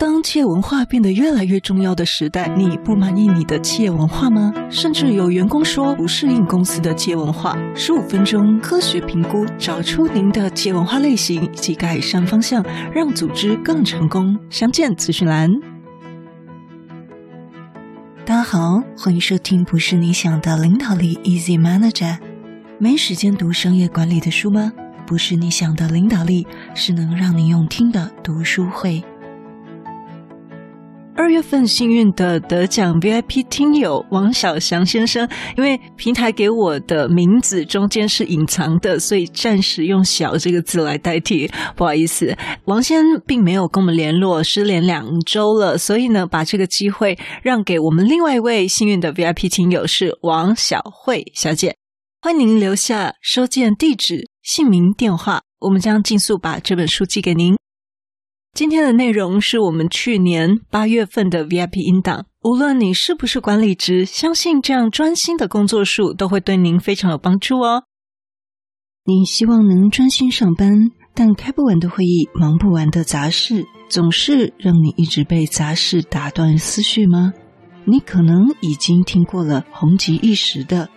当企业文化变得越来越重要的时代，你不满意你的企业文化吗？甚至有员工说不适应公司的企业文化。十五分钟科学评估，找出您的企业文化类型以及改善方向，让组织更成功。详见资讯栏。大家好，欢迎收听《不是你想的领导力》，Easy Manager。没时间读商业管理的书吗？不是你想的领导力，是能让你用听的读书会。二月份幸运的得奖 VIP 听友王小祥先生，因为平台给我的名字中间是隐藏的，所以暂时用“小”这个字来代替。不好意思，王先并没有跟我们联络，失联两周了，所以呢，把这个机会让给我们另外一位幸运的 VIP 听友是王小慧小姐。欢迎您留下收件地址、姓名、电话，我们将尽速把这本书寄给您。今天的内容是我们去年八月份的 VIP 音档。无论你是不是管理职，相信这样专心的工作术都会对您非常有帮助哦。你希望能专心上班，但开不完的会议、忙不完的杂事，总是让你一直被杂事打断思绪吗？你可能已经听过了红极一时的。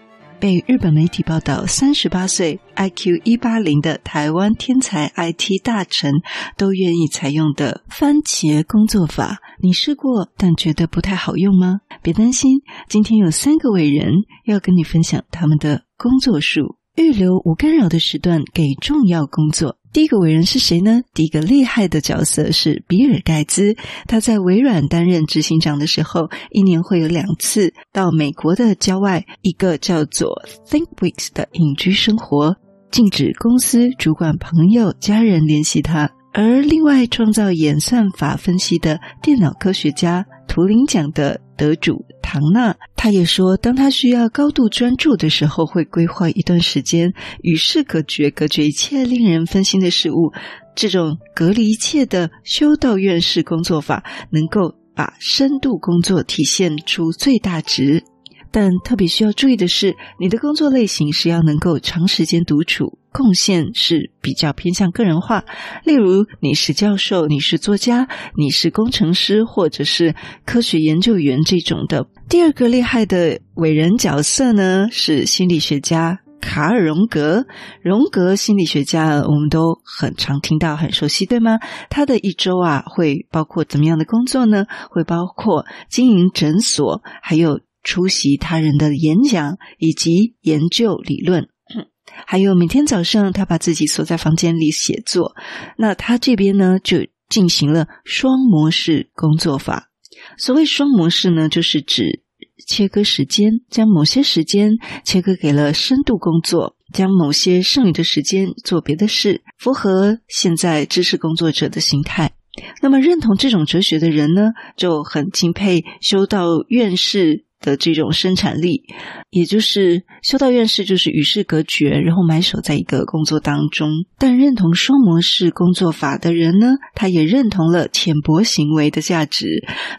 被日本媒体报道，三十八岁、IQ 一八零的台湾天才 IT 大臣都愿意采用的番茄工作法，你试过但觉得不太好用吗？别担心，今天有三个伟人要跟你分享他们的工作术。预留无干扰的时段给重要工作。第一个伟人是谁呢？第一个厉害的角色是比尔盖茨。他在微软担任执行长的时候，一年会有两次到美国的郊外一个叫做 Think Weeks 的隐居生活，禁止公司主管、朋友、家人联系他。而另外创造演算法分析的电脑科学家，图灵奖的得主唐纳，他也说，当他需要高度专注的时候，会规划一段时间与世隔绝，隔绝一切令人分心的事物。这种隔离一切的修道院式工作法，能够把深度工作体现出最大值。但特别需要注意的是，你的工作类型是要能够长时间独处，贡献是比较偏向个人化。例如，你是教授，你是作家，你是工程师，或者是科学研究员这种的。第二个厉害的伟人角色呢，是心理学家卡尔·荣格。荣格心理学家，我们都很常听到，很熟悉，对吗？他的一周啊，会包括怎么样的工作呢？会包括经营诊所，还有。出席他人的演讲，以及研究理论，还有每天早上他把自己锁在房间里写作。那他这边呢，就进行了双模式工作法。所谓双模式呢，就是指切割时间，将某些时间切割给了深度工作，将某些剩余的时间做别的事，符合现在知识工作者的形态。那么认同这种哲学的人呢，就很钦佩修道院士的这种生产力，也就是修道院士就是与世隔绝，然后埋首在一个工作当中。但认同双模式工作法的人呢，他也认同了浅薄行为的价值。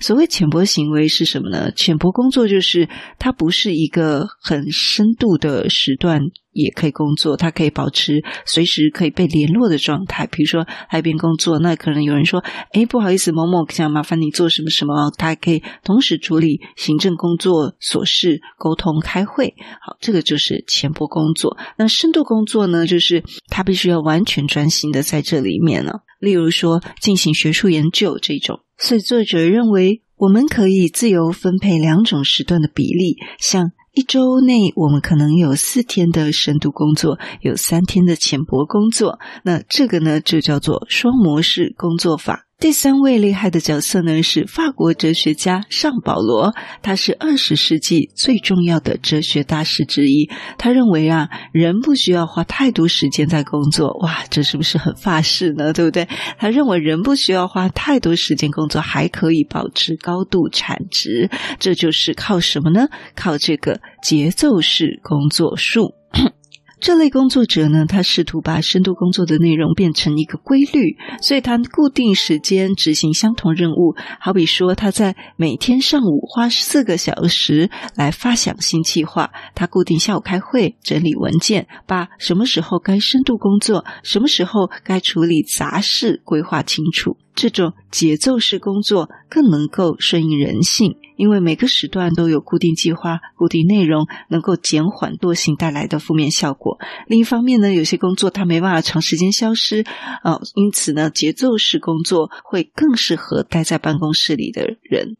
所谓浅薄行为是什么呢？浅薄工作就是它不是一个很深度的时段。也可以工作，他可以保持随时可以被联络的状态。比如说，他一边工作，那可能有人说：“哎，不好意思，某某想麻烦你做什么什么。”他可以同时处理行政工作琐事、沟通、开会。好，这个就是浅薄工作。那深度工作呢？就是他必须要完全专心的在这里面了。例如说，进行学术研究这种。所以作者认为，我们可以自由分配两种时段的比例，像。一周内，我们可能有四天的深度工作，有三天的浅薄工作。那这个呢，就叫做双模式工作法。第三位厉害的角色呢，是法国哲学家尚保罗，他是二十世纪最重要的哲学大师之一。他认为啊，人不需要花太多时间在工作。哇，这是不是很法式呢？对不对？他认为人不需要花太多时间工作，还可以保持高度产值。这就是靠什么呢？靠这个节奏式工作术。这类工作者呢，他试图把深度工作的内容变成一个规律，所以他固定时间执行相同任务。好比说，他在每天上午花四个小时来发想新计划，他固定下午开会整理文件，把什么时候该深度工作，什么时候该处理杂事规划清楚。这种节奏式工作更能够顺应人性，因为每个时段都有固定计划、固定内容，能够减缓惰性带来的负面效果。另一方面呢，有些工作它没办法长时间消失啊、呃，因此呢，节奏式工作会更适合待在办公室里的人。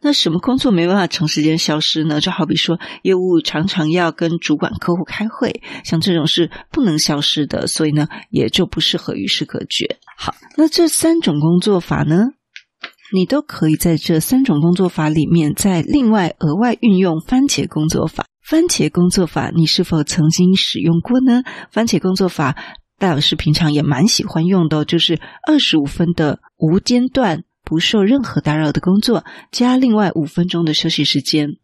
那什么工作没办法长时间消失呢？就好比说，业务常常要跟主管、客户开会，像这种是不能消失的，所以呢，也就不适合与世隔绝。好，那这三种工作法呢，你都可以在这三种工作法里面再另外额外运用番茄工作法。番茄工作法，你是否曾经使用过呢？番茄工作法，戴老师平常也蛮喜欢用的，就是二十五分的无间断、不受任何打扰的工作，加另外五分钟的休息时间。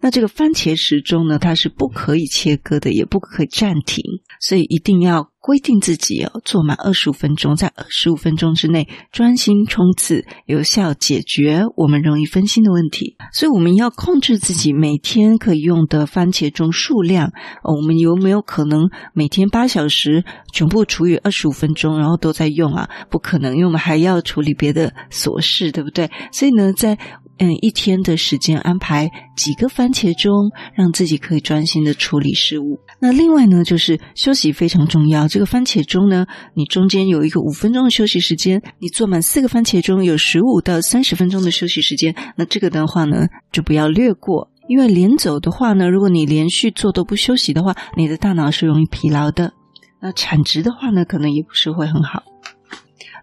那这个番茄时钟呢，它是不可以切割的，也不可以暂停，所以一定要规定自己哦，做满二十五分钟，在二十五分钟之内专心冲刺，有效解决我们容易分心的问题。所以我们要控制自己每天可以用的番茄钟数量。哦，我们有没有可能每天八小时全部除以二十五分钟，然后都在用啊？不可能，因为我们还要处理别的琐事，对不对？所以呢，在嗯，一天的时间安排几个番茄钟，让自己可以专心的处理事务。那另外呢，就是休息非常重要。这个番茄钟呢，你中间有一个五分钟的休息时间，你做满四个番茄钟，有十五到三十分钟的休息时间。那这个的话呢，就不要略过，因为连走的话呢，如果你连续做都不休息的话，你的大脑是容易疲劳的。那产值的话呢，可能也不是会很好。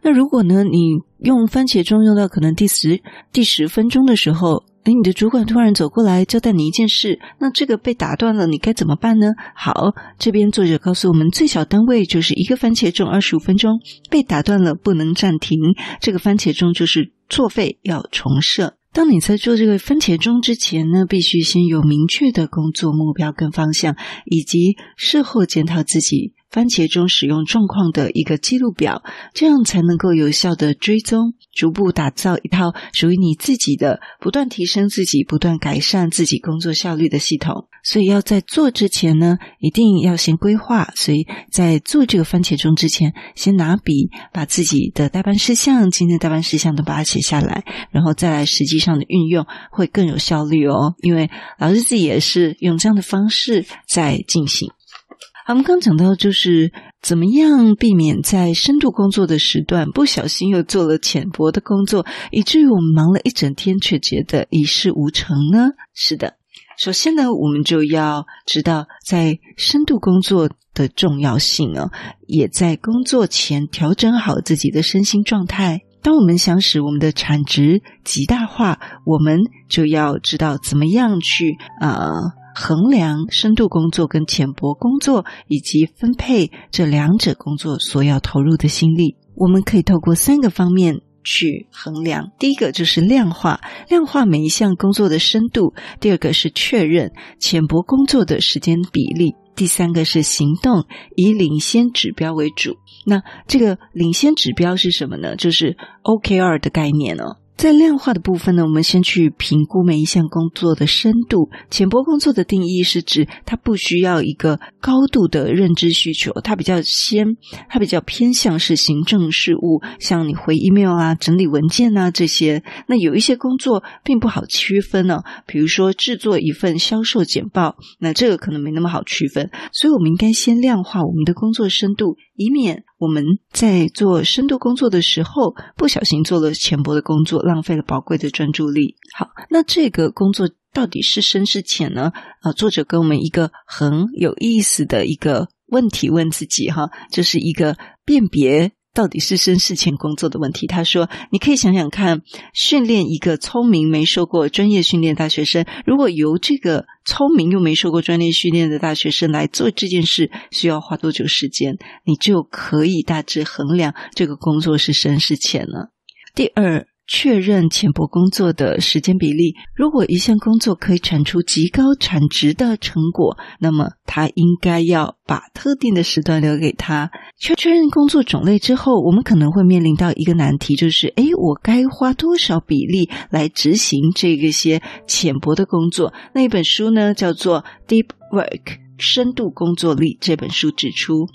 那如果呢，你用番茄钟用到可能第十第十分钟的时候，诶，你的主管突然走过来交代你一件事，那这个被打断了，你该怎么办呢？好，这边作者告诉我们，最小单位就是一个番茄钟，二十五分钟，被打断了不能暂停，这个番茄钟就是作废，要重设。当你在做这个番茄钟之前呢，必须先有明确的工作目标跟方向，以及事后检讨自己。番茄钟使用状况的一个记录表，这样才能够有效的追踪，逐步打造一套属于你自己的、不断提升自己、不断改善自己工作效率的系统。所以要在做之前呢，一定要先规划。所以在做这个番茄钟之前，先拿笔把自己的待办事项、今天的待办事项都把它写下来，然后再来实际上的运用，会更有效率哦。因为老师自己也是用这样的方式在进行。我们刚讲到，就是怎么样避免在深度工作的时段不小心又做了浅薄的工作，以至于我们忙了一整天却觉得一事无成呢？是的，首先呢，我们就要知道在深度工作的重要性啊，也在工作前调整好自己的身心状态。当我们想使我们的产值极大化，我们就要知道怎么样去啊。衡量深度工作跟浅薄工作，以及分配这两者工作所要投入的心力，我们可以透过三个方面去衡量。第一个就是量化，量化每一项工作的深度；第二个是确认浅薄工作的时间比例；第三个是行动，以领先指标为主。那这个领先指标是什么呢？就是 OKR 的概念哦。在量化的部分呢，我们先去评估每一项工作的深度。浅薄工作的定义是指它不需要一个高度的认知需求，它比较先，它比较偏向是行政事务，像你回 email 啊、整理文件啊这些。那有一些工作并不好区分呢，比如说制作一份销售简报，那这个可能没那么好区分。所以我们应该先量化我们的工作深度，以免我们在做深度工作的时候不小心做了浅薄的工作。浪费了宝贵的专注力。好，那这个工作到底是深是浅呢？啊，作者给我们一个很有意思的一个问题问自己哈，就是一个辨别。到底是深是浅工作的问题。他说：“你可以想想看，训练一个聪明没受过专业训练大学生，如果由这个聪明又没受过专业训练的大学生来做这件事，需要花多久时间？你就可以大致衡量这个工作是深是浅了。”第二。确认浅薄工作的时间比例。如果一项工作可以产出极高产值的成果，那么他应该要把特定的时段留给他。确确认工作种类之后，我们可能会面临到一个难题，就是：诶，我该花多少比例来执行这个些浅薄的工作？那一本书呢，叫做《Deep Work》。深度工作力》这本书指出，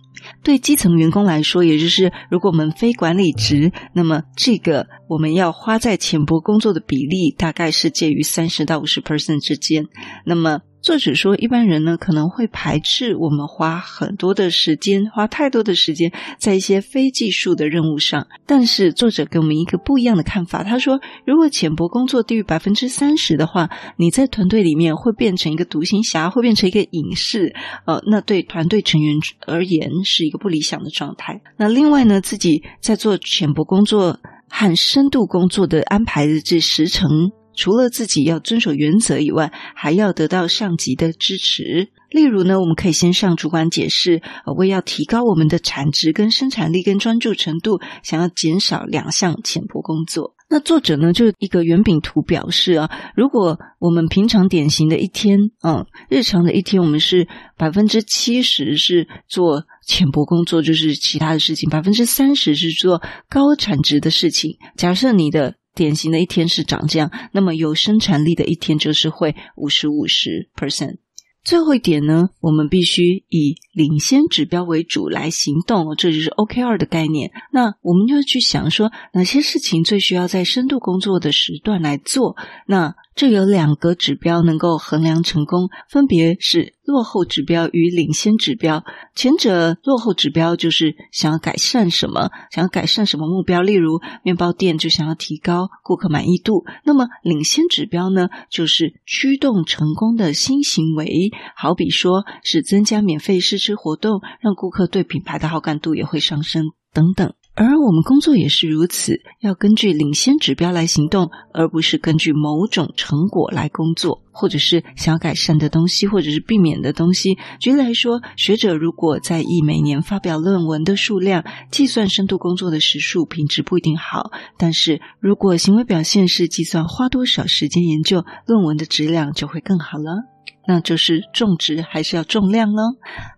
对基层员工来说，也就是如果我们非管理职，那么这个我们要花在浅薄工作的比例大概是介于三十到五十 percent 之间。那么作者说，一般人呢可能会排斥我们花很多的时间，花太多的时间在一些非技术的任务上。但是作者给我们一个不一样的看法，他说，如果浅薄工作低于百分之三十的话，你在团队里面会变成一个独行侠，会变成一个隐士，呃，那对团队成员而言是一个不理想的状态。那另外呢，自己在做浅薄工作和深度工作的安排的这时程。除了自己要遵守原则以外，还要得到上级的支持。例如呢，我们可以先向主管解释，为要提高我们的产值、跟生产力、跟专注程度，想要减少两项浅薄工作。那作者呢，就一个圆饼图表示啊，如果我们平常典型的一天，嗯，日常的一天，我们是百分之七十是做浅薄工作，就是其他的事情，百分之三十是做高产值的事情。假设你的典型的一天是长这样，那么有生产力的一天就是会五十五十 percent。最后一点呢，我们必须以领先指标为主来行动，这就是 OKR 的概念。那我们就去想说，哪些事情最需要在深度工作的时段来做？那这有两个指标能够衡量成功，分别是落后指标与领先指标。前者落后指标就是想要改善什么，想要改善什么目标，例如面包店就想要提高顾客满意度。那么领先指标呢，就是驱动成功的新行为，好比说是增加免费试吃活动，让顾客对品牌的好感度也会上升等等。而我们工作也是如此，要根据领先指标来行动，而不是根据某种成果来工作，或者是想要改善的东西，或者是避免的东西。举例来说，学者如果在意每年发表论文的数量，计算深度工作的时数，品质不一定好；但是如果行为表现是计算花多少时间研究，论文的质量就会更好了。那就是种植还是要重量呢？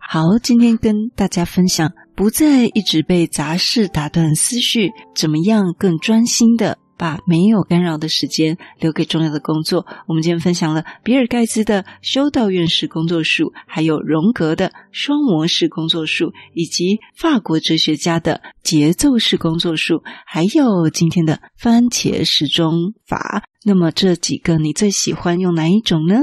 好，今天跟大家分享。不再一直被杂事打断思绪，怎么样更专心的把没有干扰的时间留给重要的工作？我们今天分享了比尔盖茨的修道院式工作术，还有荣格的双模式工作术，以及法国哲学家的节奏式工作术，还有今天的番茄时钟法。那么这几个你最喜欢用哪一种呢？